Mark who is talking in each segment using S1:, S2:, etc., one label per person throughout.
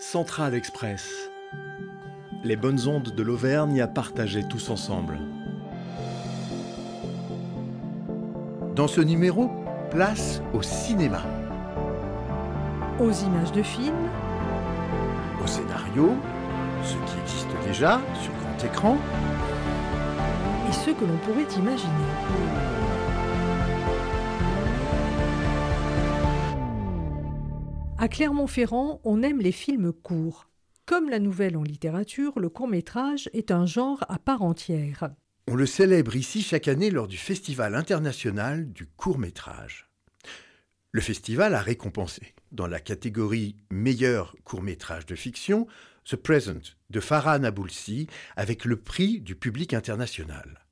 S1: Central Express. Les bonnes ondes de l'Auvergne à partager tous ensemble. Dans ce numéro, place au cinéma.
S2: Aux images de films,
S1: Au scénario, ce qui existe déjà sur grand écran,
S2: et ceux que l'on pourrait imaginer. À Clermont-Ferrand, on aime les films courts. Comme la nouvelle en littérature, le court-métrage est un genre à part entière.
S1: on le célèbre ici chaque année lors du Festival international du court métrage. Le festival a récompensé, dans la catégorie meilleur court métrage de fiction, The Present de Farhan Aboulsi avec le prix du public international.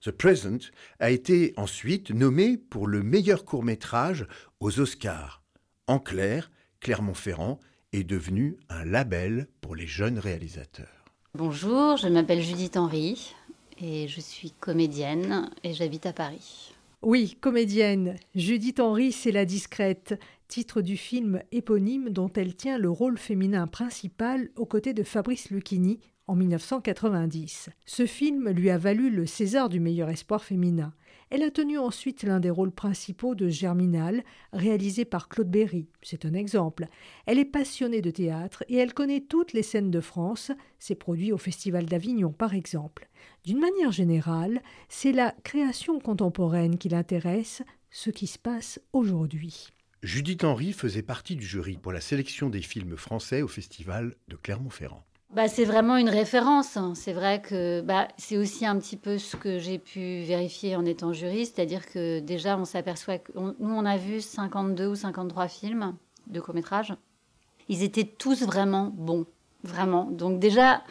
S1: The Present a été ensuite nommé pour le meilleur court métrage aux Oscars. En clair, Clermont-Ferrand est devenu un label pour les jeunes réalisateurs.
S3: Bonjour, je m'appelle Judith Henry et je suis comédienne et j'habite à Paris.
S2: Oui, comédienne, Judith Henry, c'est la discrète, titre du film éponyme dont elle tient le rôle féminin principal aux côtés de Fabrice Lucchini en 1990. Ce film lui a valu le César du meilleur espoir féminin. Elle a tenu ensuite l'un des rôles principaux de Germinal, réalisé par Claude Berry. C'est un exemple. Elle est passionnée de théâtre et elle connaît toutes les scènes de France, ses produits au Festival d'Avignon par exemple. D'une manière générale, c'est la création contemporaine qui l'intéresse, ce qui se passe aujourd'hui.
S1: Judith Henry faisait partie du jury pour la sélection des films français au Festival de Clermont-Ferrand.
S3: Bah, c'est vraiment une référence. hein. C'est vrai que bah, c'est aussi un petit peu ce que j'ai pu vérifier en étant juriste, c'est-à-dire que déjà on s'aperçoit que nous on a vu 52 ou 53 films de court-métrage. Ils étaient tous vraiment bons, vraiment. Donc déjà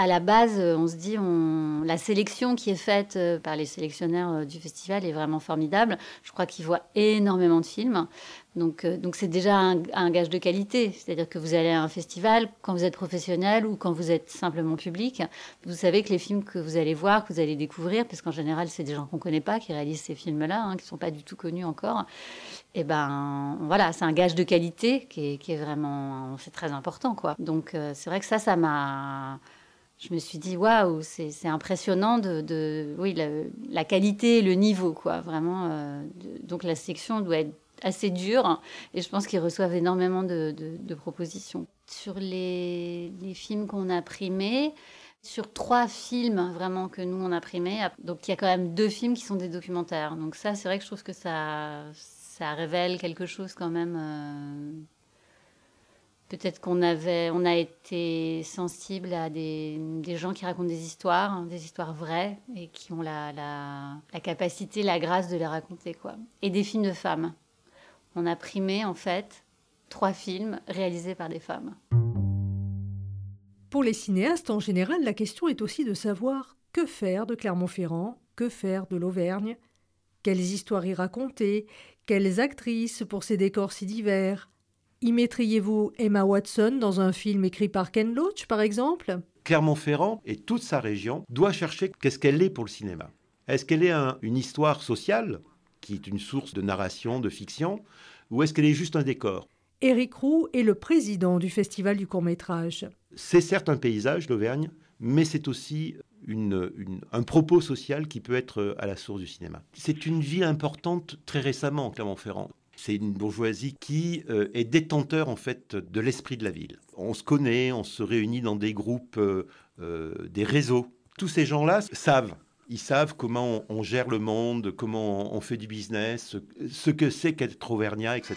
S3: à la base, euh, on se dit on la sélection qui est faite euh, par les sélectionneurs euh, du festival est vraiment formidable. Je crois qu'ils voient énormément de films. Donc, c'est déjà un, gage de qualité. C'est-à-dire que vous allez à un festival, quand vous êtes professionnel ou quand vous êtes simplement public, vous savez que les films que vous allez voir, que vous allez découvrir, parce qu'en général, c'est des gens qu'on ne connaît pas qui réalisent ces films-là, hein, qui ne sont pas du tout connus encore. Et ben voilà, c'est un gage de qualité qui est, vraiment, c'est très important, quoi. Donc c'est vrai que ça, ça m'a je me suis dit waouh, c'est impressionnant de, oui la, qualité, et le niveau quoi, vraiment. euh, donc la section doit être assez dure et je pense qu'ils reçoivent énormément de, propositions sur les, films qu'on a primés. Sur trois films vraiment que nous on a primés, donc il y a quand même deux films qui sont des documentaires. Donc ça, c'est vrai que je trouve que ça, ça révèle quelque chose quand même. euh, Peut-être qu'on avait, on a été sensible à des, gens qui racontent des histoires, hein, des histoires vraies, et qui ont la, la, la capacité, la grâce de les raconter, quoi. Et des films de femmes. On a primé, en fait, trois films réalisés par des femmes.
S2: Pour les cinéastes, en général, la question est aussi de savoir que faire de Clermont-Ferrand, que faire de l'Auvergne, quelles histoires y raconter, quelles actrices pour ces décors si divers? Y mettriez-vous Emma Watson dans un film écrit par Ken Loach, par exemple?
S4: Clermont-Ferrand et toute sa région doit chercher qu'est-ce qu'elle est pour le cinéma. Est-ce qu'elle est un- une histoire sociale, qui est une source de narration, de fiction, ou est-ce qu'elle est juste un décor?
S2: Éric Roux est le président du Festival du court-métrage.
S4: C'est certes un paysage, l'Auvergne, mais c'est aussi une- une- un propos social qui peut être euh, à la source du cinéma. C'est une ville importante très récemment, Clermont-Ferrand. C'est une bourgeoisie qui euh, est détenteur en fait de l'esprit de la ville. On se connaît, on se réunit dans des groupes, euh, euh, des réseaux. Tous ces gens-là savent. Ils savent comment on, on gère le monde, comment on, on fait du business, ce, ce que c'est qu'être auvergnat, etc.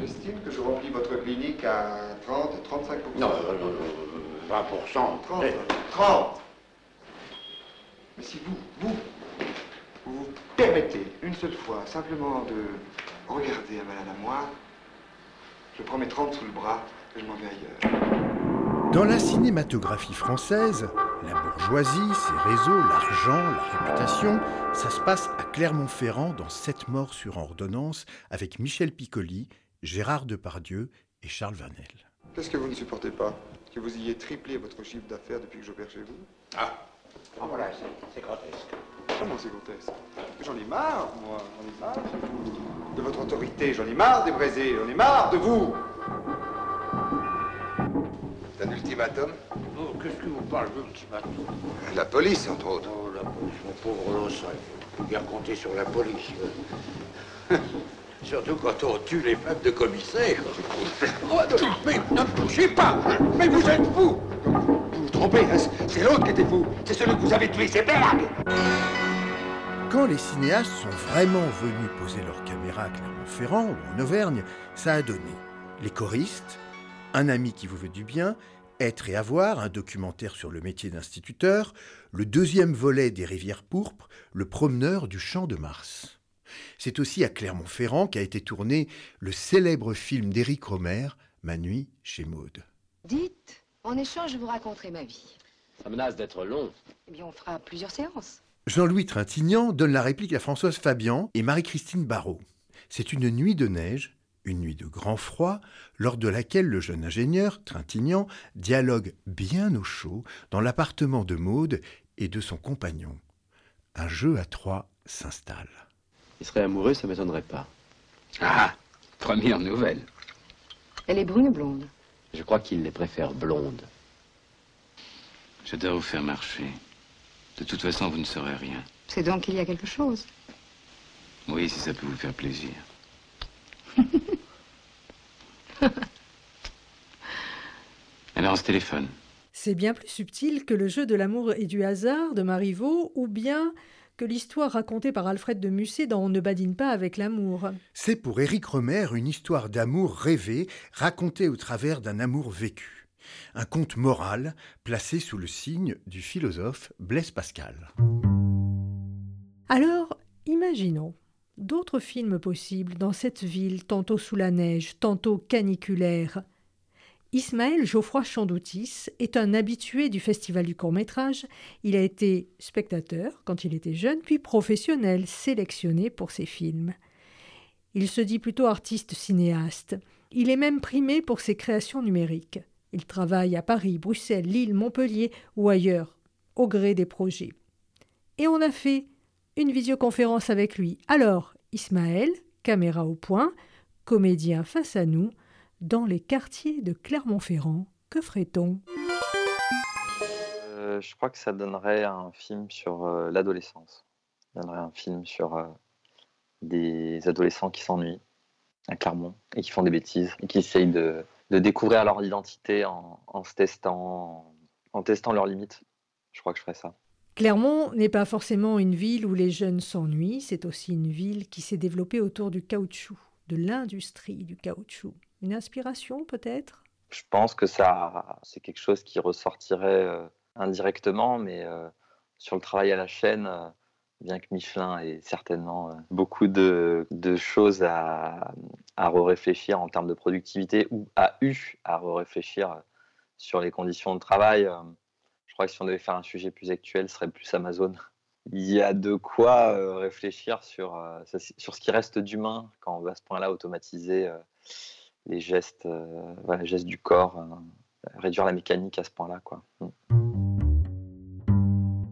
S5: J'estime que je remplis votre clinique à 30 et 35%
S6: Non, euh, euh, 20%.
S5: 30
S6: Eh,
S5: 30 Mais si vous vous permettez une seule fois simplement de regarder un malade à moi, je prends mes 30 sous le bras et je m'en vais ailleurs.
S1: Dans la cinématographie française, la bourgeoisie, ses réseaux, l'argent, la réputation, ça se passe à Clermont-Ferrand dans Sept morts sur ordonnance avec Michel Piccoli, Gérard Depardieu et Charles Vanel.
S5: Qu'est-ce que vous ne supportez pas Que vous ayez triplé votre chiffre d'affaires depuis que j'opère chez vous?
S6: Ah, Ah, voilà, c'est- c'est grotesque.
S5: Comment c'est grotesque? J'en ai marre, moi, j'en ai marre. De votre autorité, j'en ai marre des braisés, j'en ai marre de vous. C'est un ultimatum?
S6: Oh, qu'est-ce que vous parlez d'ultimatum
S5: La police, entre autres.
S6: Oh, la police, mon pauvre Los, il faut bien compter sur la police. Surtout quand on tue les femmes de commissaire. Oh, mais ne bougez pas. Mais vous êtes fou Vous vous trompez, hein, c'est l'autre qui était fou. C'est celui que vous avez tué, c'est Berg
S1: Quand les cinéastes sont vraiment venus poser leur caméra à Clermont-Ferrand ou en Auvergne, ça a donné les choristes, un ami qui vous veut du bien, être et avoir, un documentaire sur le métier d'instituteur, le deuxième volet des Rivières pourpres, le promeneur du champ de Mars. C'est aussi à Clermont-Ferrand qu'a été tourné le célèbre film d'Éric Romer, Ma nuit chez Maude.
S7: Dites, en échange, je vous raconterai ma vie.
S8: Ça menace d'être long.
S7: Eh bien, on fera plusieurs séances.
S1: Jean-Louis Trintignant donne la réplique à Françoise Fabian et Marie-Christine Barrault. C'est une nuit de neige, une nuit de grand froid, lors de laquelle le jeune ingénieur, Trintignant, dialogue bien au chaud dans l'appartement de Maude et de son compagnon. Un jeu à trois s'installe.
S8: Il serait amoureux, ça m'étonnerait pas.
S6: Ah, première nouvelle.
S7: Elle est brune ou blonde
S8: Je crois qu'il les préfère blondes.
S9: Je dois vous faire marcher. De toute façon, vous ne saurez rien.
S7: C'est donc qu'il y a quelque chose.
S9: Oui, si ça peut vous faire plaisir. Alors, on se téléphone.
S2: C'est bien plus subtil que le jeu de l'amour et du hasard de Marivaux ou bien que l'histoire racontée par Alfred de Musset dans On ne badine pas avec l'amour.
S1: C'est pour Éric Romer une histoire d'amour rêvé racontée au travers d'un amour vécu. Un conte moral placé sous le signe du philosophe Blaise Pascal.
S2: Alors, imaginons d'autres films possibles dans cette ville, tantôt sous la neige, tantôt caniculaire. Ismaël Geoffroy Chandoutis est un habitué du Festival du court-métrage. Il a été spectateur quand il était jeune, puis professionnel, sélectionné pour ses films. Il se dit plutôt artiste cinéaste. Il est même primé pour ses créations numériques. Il travaille à Paris, Bruxelles, Lille, Montpellier ou ailleurs, au gré des projets. Et on a fait une visioconférence avec lui. Alors, Ismaël, caméra au point, comédien face à nous, dans les quartiers de Clermont-Ferrand, que ferait-on?
S10: Euh, je crois que ça donnerait un film sur euh, l'adolescence. Ça donnerait un film sur euh, des adolescents qui s'ennuient à Clermont et qui font des bêtises et qui essayent de, de découvrir leur identité en, en se testant, en, en testant leurs limites. Je crois que je ferais ça.
S2: Clermont n'est pas forcément une ville où les jeunes s'ennuient, c'est aussi une ville qui s'est développée autour du caoutchouc, de l'industrie du caoutchouc. Une inspiration peut-être?
S10: Je pense que ça, c'est quelque chose qui ressortirait euh, indirectement, mais euh, sur le travail à la chaîne, euh, bien que Michelin ait certainement euh, beaucoup de, choses à, à réfléchir en termes de productivité ou a eu à réfléchir sur les conditions de travail. euh, je crois que si on devait faire un sujet plus actuel, ce serait plus Amazon. Il y a de quoi euh, réfléchir sur, euh, sur ce qui reste d'humain quand on va à ce point-là automatiser euh, les gestes, euh, les gestes du corps, euh, réduire la mécanique à ce point-là. Quoi. Mm.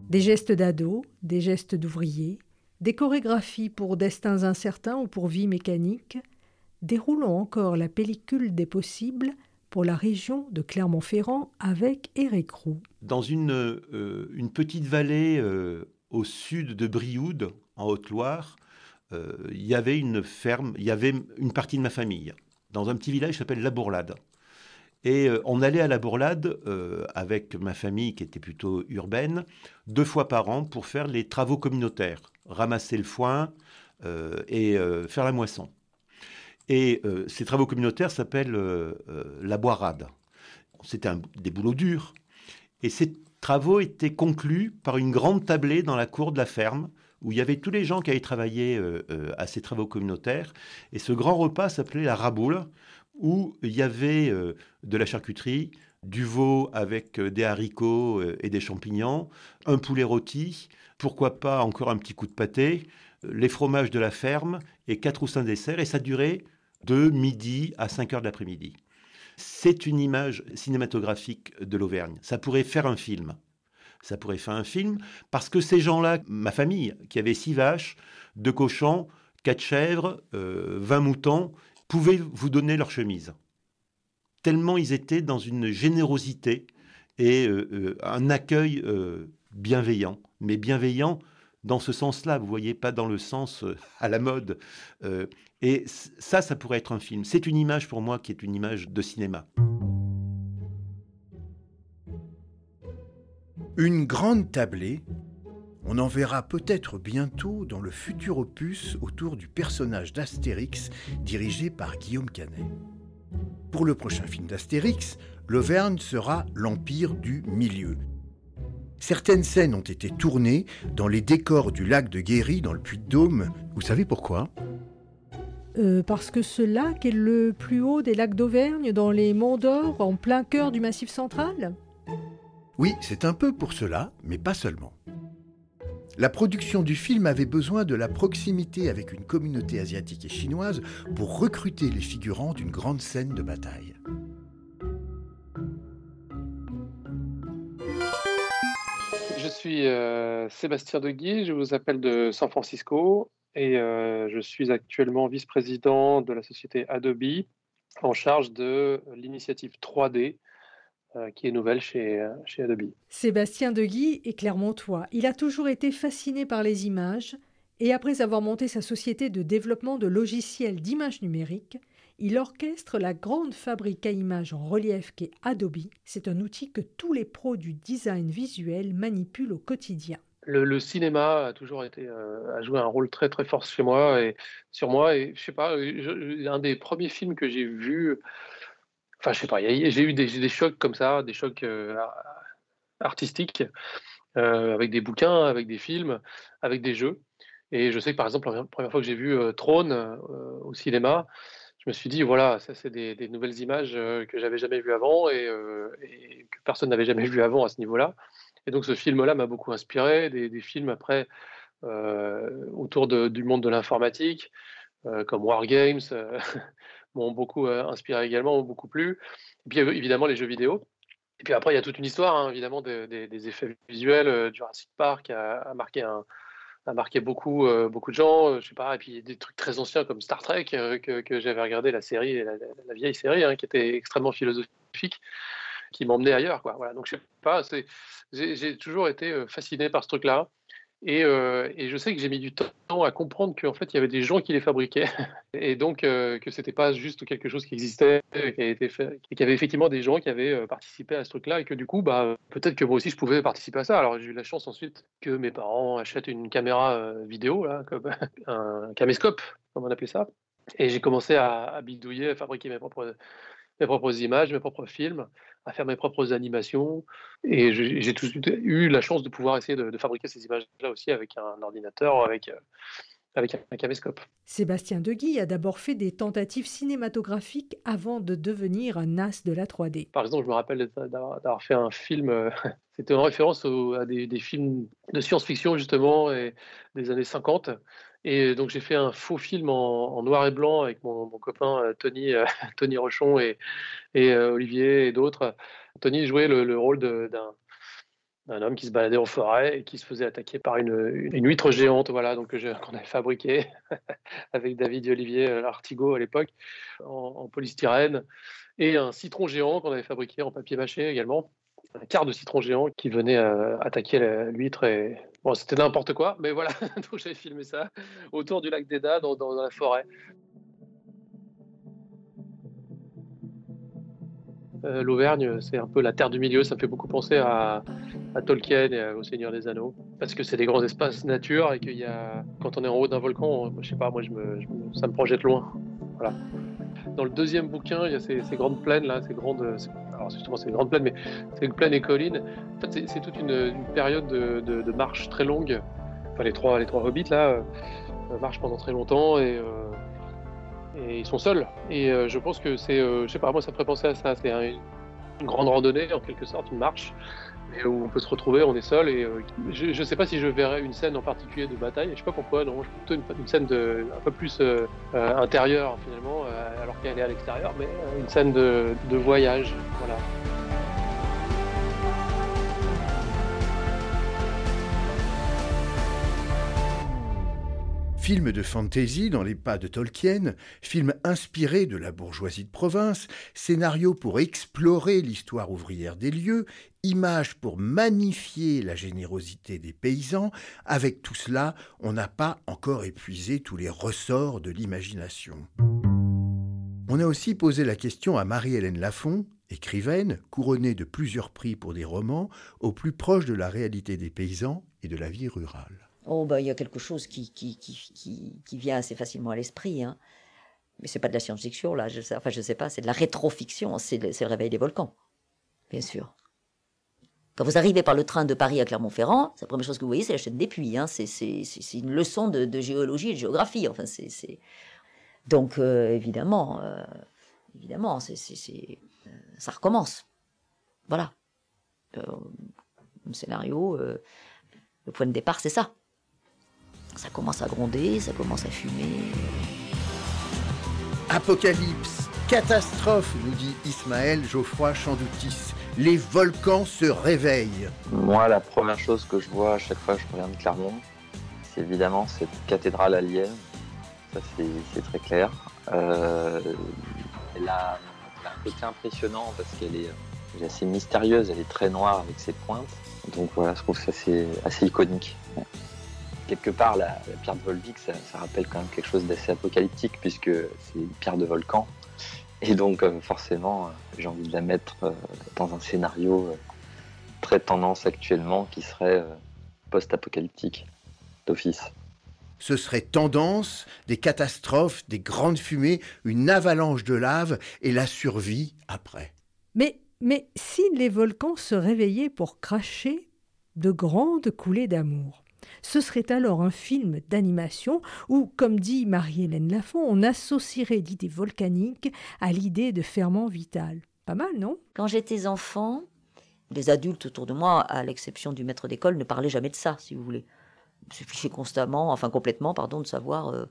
S2: Des gestes d'ado, des gestes d'ouvriers, des chorégraphies pour destins incertains ou pour vie mécanique. Déroulons encore la pellicule des possibles pour la région de Clermont-Ferrand avec Éric Roux.
S4: Dans une, euh, petite vallée euh, au sud de Brioude, en Haute-Loire, euh, il y avait une ferme, il y avait une partie de ma famille, dans un petit village qui s'appelle La Bourlade. Et euh, on allait à La Bourlade euh, avec ma famille, qui était plutôt urbaine, deux fois par an pour faire les travaux communautaires, ramasser le foin euh, et faire la moisson. Et ces travaux communautaires s'appellent la boirade. C'était des boulots durs. Et ces travaux étaient conclus par une grande tablée dans la cour de la ferme, où il y avait tous les gens qui avaient travaillé à ces travaux communautaires. Et ce grand repas s'appelait la raboule, où il y avait euh, de la charcuterie, du veau avec euh, des haricots euh, et des champignons, un poulet rôti, pourquoi pas encore un petit coup de pâté, les fromages de la ferme et quatre ou cinq desserts. Et ça durait de midi à 5 heures de l'après-midi. C'est une image cinématographique de l'Auvergne. Ça pourrait faire un film. Ça pourrait faire un film parce que ces gens-là, ma famille, qui avait six vaches, deux cochons, quatre chèvres, euh, 20 moutons, pouvaient vous donner leur chemise. tellement ils étaient dans une générosité et un accueil bienveillant, mais bienveillant dans ce sens-là, vous voyez, pas dans le sens à la mode. et ça, ça pourrait être un film. C'est une image pour moi qui est une image de cinéma.
S1: Une grande tablée, on en verra peut-être bientôt dans le futur opus autour du personnage d'Astérix dirigé par Guillaume Canet. Pour le prochain film d'Astérix, l'Auvergne sera l'Empire du Milieu. Certaines scènes ont été tournées dans les décors du lac de Guéry dans le Puy-de-Dôme. Vous savez pourquoi?
S2: Euh, parce que ce lac est le plus haut des lacs d'Auvergne, dans les Monts d'Or, en plein cœur du Massif central?
S1: Oui, c'est un peu pour cela, mais pas seulement. La production du film avait besoin de la proximité avec une communauté asiatique et chinoise pour recruter les figurants d'une grande scène de bataille.
S11: Je suis euh, Sébastien Deguy, je vous appelle de San Francisco et euh, je suis actuellement vice-président de la société Adobe en charge de l'initiative 3D euh, qui est nouvelle chez, euh, chez Adobe.
S2: Sébastien Deguy est clermontois. Il a toujours été fasciné par les images et après avoir monté sa société de développement de logiciels d'image numérique, il orchestre la grande fabrique à images en relief qu'est Adobe. C'est un outil que tous les pros du design visuel manipulent au quotidien.
S11: Le, cinéma a toujours été euh, a joué un rôle très très fort chez moi et sur moi et je sais pas un des premiers films que j'ai vu Enfin, je sais pas, j'ai eu des, chocs comme ça, des chocs euh, artistiques, euh, avec des bouquins, avec des films, avec des jeux. Et je sais que par exemple, la première fois que j'ai vu euh, Trône au cinéma, je me suis dit, voilà, ça c'est des, nouvelles images que j'avais jamais vues avant et, que personne n'avait jamais vues avant à ce niveau-là. Et donc ce film-là m'a beaucoup inspiré, des, films après autour du monde de l'informatique, comme War Games. M'ont beaucoup euh, inspiré également, m'ont beaucoup plu. Et puis évidemment les jeux vidéo. Et puis après, il y a toute une histoire, hein, évidemment, des, effets visuels. Euh, Jurassic Park a, marqué un, a marqué beaucoup, euh, beaucoup de gens, je sais pas, et puis des trucs très anciens comme Star Trek, que, que j'avais regardé la série, la, vieille série, hein, qui était extrêmement philosophique, qui m'emmenait ailleurs, quoi. Voilà, donc je sais pas, j'ai toujours été fasciné par ce truc-là. Euh, et, je sais que j'ai mis du temps à comprendre qu'en fait, il y avait des gens qui les fabriquaient. Et donc, euh, que c'était pas juste quelque chose qui existait, qui avait été fait, et qu'il y avait effectivement des gens qui avaient euh, participé à ce truc-là. Et que du coup, bah, peut-être que moi aussi, je pouvais participer à ça. Alors, j'ai eu la chance ensuite que mes parents achètent une caméra vidéo, là, un caméscope, comme on appelait ça. Et j'ai commencé à, à, bidouiller, à fabriquer mes propres mes propres images, mes propres films, à faire mes propres animations. Et j'ai tout eu la chance de pouvoir essayer de, fabriquer ces images-là aussi avec un ordinateur, avec, euh, avec un caméscope.
S2: Sébastien Deguy a d'abord fait des tentatives cinématographiques avant de devenir un as de la 3D.
S11: Par exemple, je me rappelle d'avoir fait un film, euh, c'était en référence à des, des, films de science-fiction justement et des années 50. Et donc j'ai fait un faux film en, noir et blanc avec mon, copain euh, Tony, euh, Tony Rochon et, euh, Olivier et d'autres. Tony jouait le, rôle d'un un homme qui se baladait en forêt et qui se faisait attaquer par une, huître géante, voilà, donc qu'on avait fabriqué avec David et Olivier Artigot à l'époque en, en, polystyrène, et un citron géant qu'on avait fabriqué en papier mâché également un quart de citron géant qui venait euh, attaquer l'huître. Et... Bon, c'était n'importe quoi, mais voilà, donc j'avais filmé ça autour du lac d'Eda, dans, la forêt. Euh, L'Auvergne, c'est un peu la terre du milieu, ça me fait beaucoup penser à, à Tolkien et au Seigneur des Anneaux, parce que c'est des grands espaces nature et qu'il y a, quand on est en haut d'un volcan, je sais pas, moi je me, ça me projette loin. Voilà. Dans le deuxième bouquin, il y a ces, grandes plaines là, ces grandes, alors justement c'est une grande plaine, mais c'est une plaine et collines. En fait, c'est toute une, période de, marche très longue. Enfin, les trois, les trois hobbits là euh, marchent pendant très longtemps et, euh, ils sont seuls. Et euh, je pense que c'est, je sais pas, moi ça me ferait penser à ça. C'est une grande randonnée en quelque sorte, une marche où on peut se retrouver, on est seul. Et euh, je ne sais pas si je verrais une scène en particulier de bataille. Je sais pas pourquoi. Non, je plutôt une, scène un peu plus euh, euh, intérieure finalement, alors qu'elle est à l'extérieur, mais une scène de, de voyage. Voilà.
S1: Film de fantasy dans les pas de Tolkien, film inspiré de la bourgeoisie de province, scénario pour explorer l'histoire ouvrière des lieux, image pour magnifier la générosité des paysans, avec tout cela, on n'a pas encore épuisé tous les ressorts de l'imagination. On a aussi posé la question à Marie-Hélène Lafont, écrivaine, couronnée de plusieurs prix pour des romans, au plus proche de la réalité des paysans et de la vie rurale.
S12: Oh, bah, il y a quelque chose qui, qui, qui, qui, vient assez facilement à l'esprit. Hein. Mais c'est pas de la science-fiction, là. Enfin, je sais pas, c'est de la rétrofiction. C'est le, le réveil des volcans, bien sûr. Quand vous arrivez par le train de Paris à Clermont-Ferrand, la première chose que vous voyez, c'est la chaîne des puits. Hein. C'est une leçon de, géologie et de géographie. Enfin, c'est donc euh, évidemment, euh, évidemment, c'est euh, ça recommence. Voilà. un scénario, le point de départ, c'est ça. Ça commence à gronder, ça commence à fumer.
S1: Apocalypse, catastrophe, nous dit Ismaël Geoffroy Chandoutis. Les volcans se réveillent.
S10: Moi, la première chose que je vois à chaque fois que je reviens de Clermont, c'est évidemment cette cathédrale alien. Ça, c'est très clair. Euh, elle, a, un côté impressionnant parce qu'elle est, assez mystérieuse, elle est très noire avec ses pointes. Donc voilà, je trouve ça c'est assez iconique quelque part, la, pierre de Volvic, ça, rappelle quand même quelque chose d'assez apocalyptique puisque c'est une pierre de volcan. Et donc, euh, forcément, euh, j'ai envie de la mettre euh, dans un scénario très tendance actuellement qui serait post-apocalyptique d'office.
S1: Ce serait tendance, des catastrophes, des grandes fumées, une avalanche de lave et la survie après.
S2: Mais, mais si les volcans se réveillaient pour cracher de grandes coulées d'amour ce serait alors un film d'animation où, comme dit Marie-Hélène Lafont, on associerait l'idée volcanique à l'idée de ferment vital. Pas mal, non?
S12: Quand j'étais enfant, les adultes autour de moi, à l'exception du maître d'école, ne parlaient jamais de ça, si vous voulez. Il suffisait constamment, enfin complètement, pardon, de savoir euh,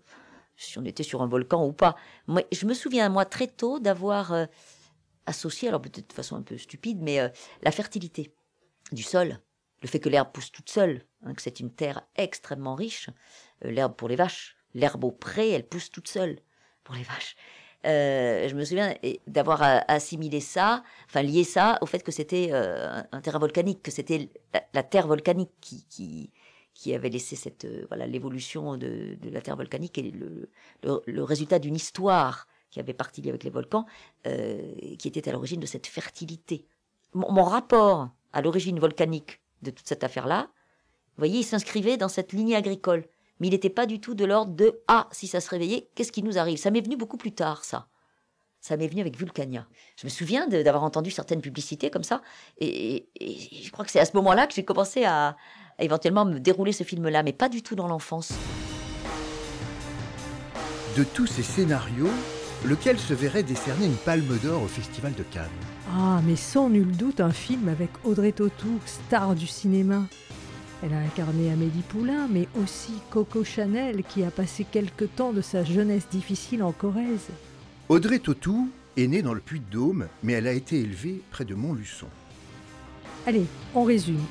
S12: si on était sur un volcan ou pas. Moi, je me souviens, moi, très tôt, d'avoir euh, associé, alors peut-être de façon un peu stupide, mais euh, la fertilité du sol le fait que l'herbe pousse toute seule, hein, que c'est une terre extrêmement riche, euh, l'herbe pour les vaches, l'herbe au pré, elle pousse toute seule pour les vaches. Euh, je me souviens d'avoir assimilé ça, enfin lié ça au fait que c'était euh, un terrain volcanique, que c'était la, terre volcanique qui, qui, qui avait laissé cette voilà l'évolution de, de, la terre volcanique et le, le, résultat d'une histoire qui avait parti avec les volcans, qui était à l'origine de cette fertilité. mon rapport à l'origine volcanique de toute cette affaire-là, vous voyez, il s'inscrivait dans cette lignée agricole. Mais il n'était pas du tout de l'ordre de Ah, si ça se réveillait, qu'est-ce qui nous arrive? Ça m'est venu beaucoup plus tard, ça. Ça m'est venu avec Vulcania. Je me souviens d'avoir entendu certaines publicités comme ça. Et, je crois que c'est à ce moment-là que j'ai commencé à, éventuellement me dérouler ce film-là, mais pas du tout dans l'enfance.
S1: De tous ces scénarios, lequel se verrait décerner une palme d'or au Festival de Cannes?
S2: Ah, mais sans nul doute un film avec Audrey Tautou, star du cinéma. Elle a incarné Amélie Poulain, mais aussi Coco Chanel, qui a passé quelque temps de sa jeunesse difficile en Corrèze.
S1: Audrey Tautou est née dans le Puy-de-Dôme, mais elle a été élevée près de Montluçon.
S2: Allez, on résume.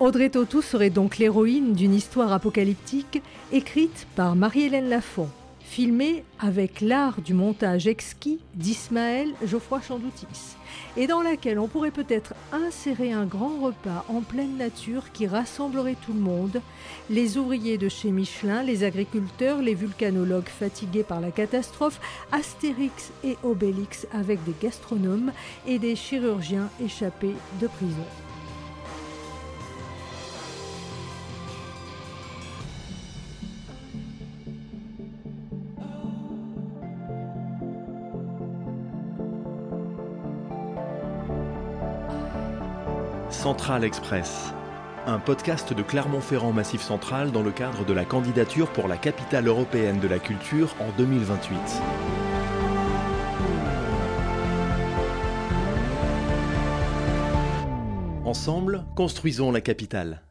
S2: Audrey Tautou serait donc l'héroïne d'une histoire apocalyptique écrite par Marie-Hélène Lafont filmé avec l'art du montage exquis d'Ismaël Geoffroy Chandoutis, et dans laquelle on pourrait peut-être insérer un grand repas en pleine nature qui rassemblerait tout le monde, les ouvriers de chez Michelin, les agriculteurs, les vulcanologues fatigués par la catastrophe, Astérix et Obélix avec des gastronomes et des chirurgiens échappés de prison.
S13: Central Express, un podcast de Clermont-Ferrand Massif Central dans le cadre de la candidature pour la capitale européenne de la culture en 2028. Ensemble, construisons la capitale.